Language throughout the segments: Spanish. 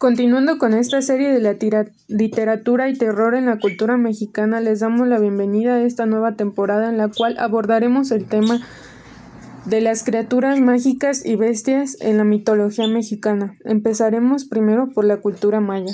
Continuando con esta serie de la literatura y terror en la cultura mexicana, les damos la bienvenida a esta nueva temporada en la cual abordaremos el tema de las criaturas mágicas y bestias en la mitología mexicana. Empezaremos primero por la cultura maya.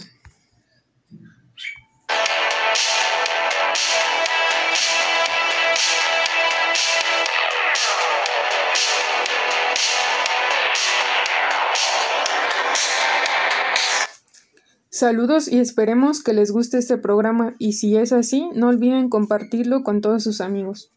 Saludos y esperemos que les guste este programa y si es así, no olviden compartirlo con todos sus amigos.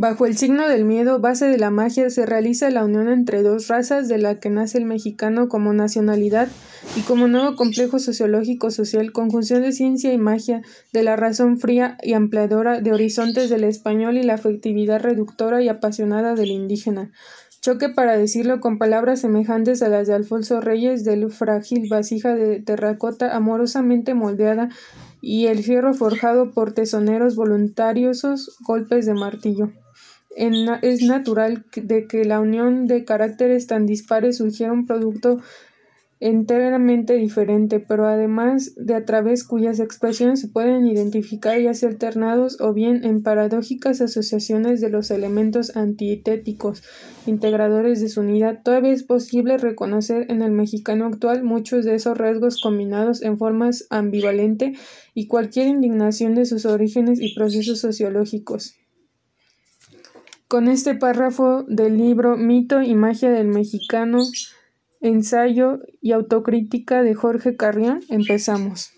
Bajo el signo del miedo, base de la magia, se realiza la unión entre dos razas de la que nace el mexicano como nacionalidad y como nuevo complejo sociológico-social, conjunción de ciencia y magia, de la razón fría y ampliadora de horizontes del español y la afectividad reductora y apasionada del indígena. Choque para decirlo con palabras semejantes a las de Alfonso Reyes del frágil vasija de terracota amorosamente moldeada y el fierro forjado por tesoneros voluntariosos golpes de martillo es natural de que la unión de caracteres tan dispares surgiera un producto enteramente diferente, pero además de a través cuyas expresiones se pueden identificar ya sea alternados o bien en paradójicas asociaciones de los elementos antitéticos integradores de su unidad, todavía es posible reconocer en el mexicano actual muchos de esos rasgos combinados en formas ambivalente y cualquier indignación de sus orígenes y procesos sociológicos. Con este párrafo del libro Mito y magia del mexicano, ensayo y autocrítica de Jorge Carrión, empezamos.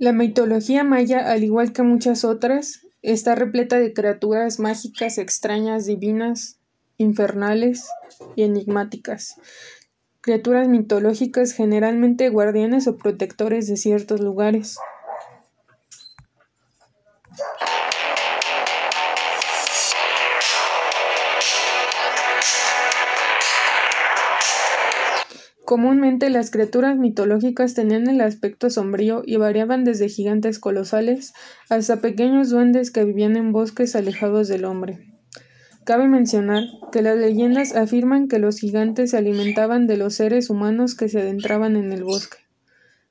La mitología maya, al igual que muchas otras, está repleta de criaturas mágicas, extrañas, divinas, infernales y enigmáticas. Criaturas mitológicas generalmente guardianes o protectores de ciertos lugares. Comúnmente las criaturas mitológicas tenían el aspecto sombrío y variaban desde gigantes colosales hasta pequeños duendes que vivían en bosques alejados del hombre. Cabe mencionar que las leyendas afirman que los gigantes se alimentaban de los seres humanos que se adentraban en el bosque,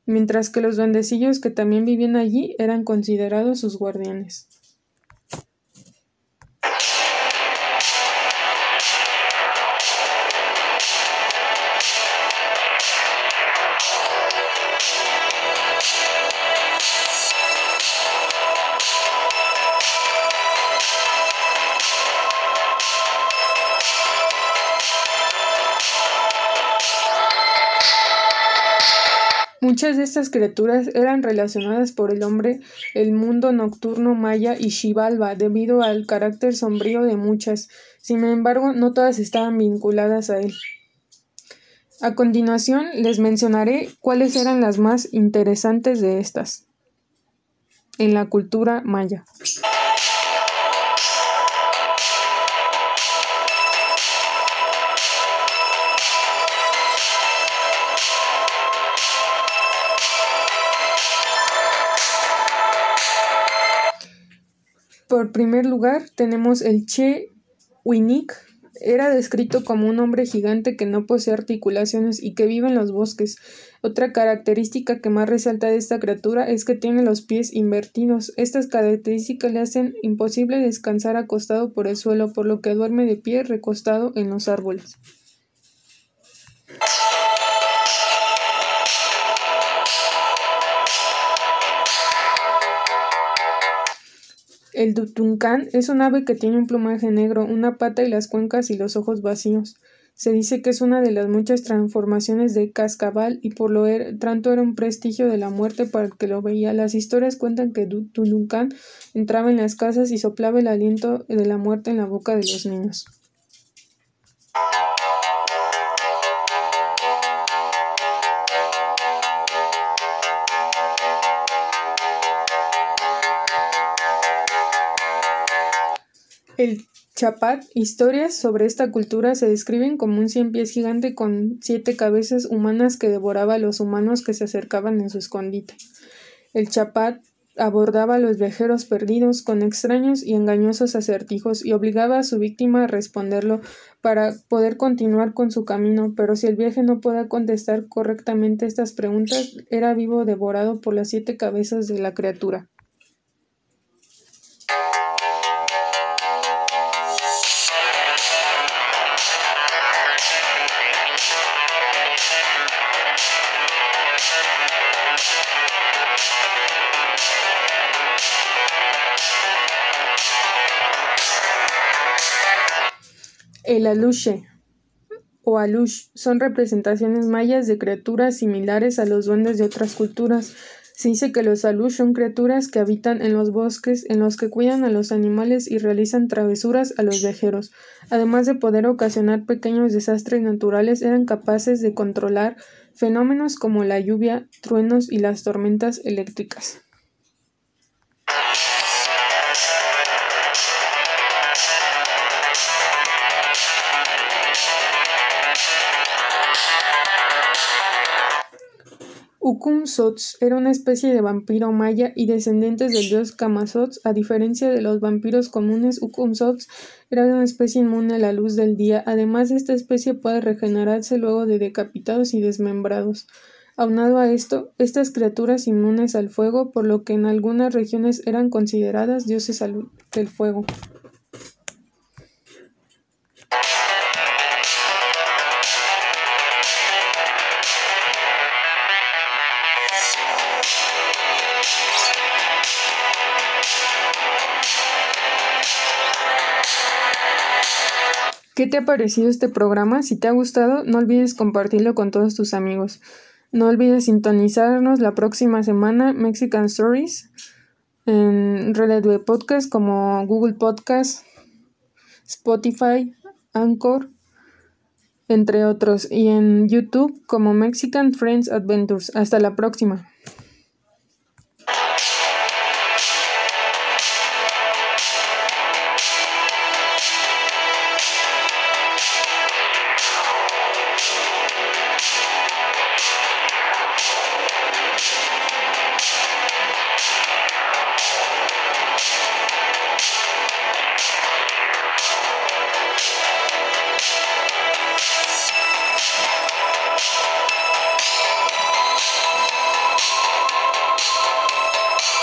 mientras que los duendecillos que también vivían allí eran considerados sus guardianes. Muchas de estas criaturas eran relacionadas por el hombre el mundo nocturno maya y Xibalba debido al carácter sombrío de muchas, sin embargo no todas estaban vinculadas a él. A continuación les mencionaré cuáles eran las más interesantes de estas en la cultura maya. Por primer lugar, tenemos el Che Winik. Era descrito como un hombre gigante que no posee articulaciones y que vive en los bosques. Otra característica que más resalta de esta criatura es que tiene los pies invertidos. Estas características le hacen imposible descansar acostado por el suelo, por lo que duerme de pie recostado en los árboles. El tutuncán es un ave que tiene un plumaje negro, una pata y las cuencas y los ojos vacíos. Se dice que es una de las muchas transformaciones de cascabel y por lo er, tanto era un prestigio de la muerte para el que lo veía. Las historias cuentan que Tutuncán entraba en las casas y soplaba el aliento de la muerte en la boca de los niños. El chapat, historias sobre esta cultura se describen como un cien pies gigante con siete cabezas humanas que devoraba a los humanos que se acercaban en su escondite. El chapat abordaba a los viajeros perdidos con extraños y engañosos acertijos y obligaba a su víctima a responderlo para poder continuar con su camino, pero si el viaje no podía contestar correctamente estas preguntas, era vivo devorado por las siete cabezas de la criatura. El aluche o alush son representaciones mayas de criaturas similares a los duendes de otras culturas. Se dice que los alush son criaturas que habitan en los bosques, en los que cuidan a los animales y realizan travesuras a los viajeros. Además de poder ocasionar pequeños desastres naturales, eran capaces de controlar fenómenos como la lluvia, truenos y las tormentas eléctricas. Ukum-Sots era una especie de vampiro maya y descendientes del dios Kama-Sots. A diferencia de los vampiros comunes, Ukum-Sots era una especie inmune a la luz del día. Además, esta especie puede regenerarse luego de decapitados y desmembrados. Aunado a esto, estas criaturas inmunes al fuego, por lo que en algunas regiones eran consideradas dioses del fuego. ¿Qué te ha parecido este programa? Si te ha gustado, no olvides compartirlo con todos tus amigos. No olvides sintonizarnos la próxima semana Mexican Stories en redes de podcast como Google Podcast, Spotify, Anchor, entre otros, y en YouTube como Mexican Friends Adventures. Hasta la próxima.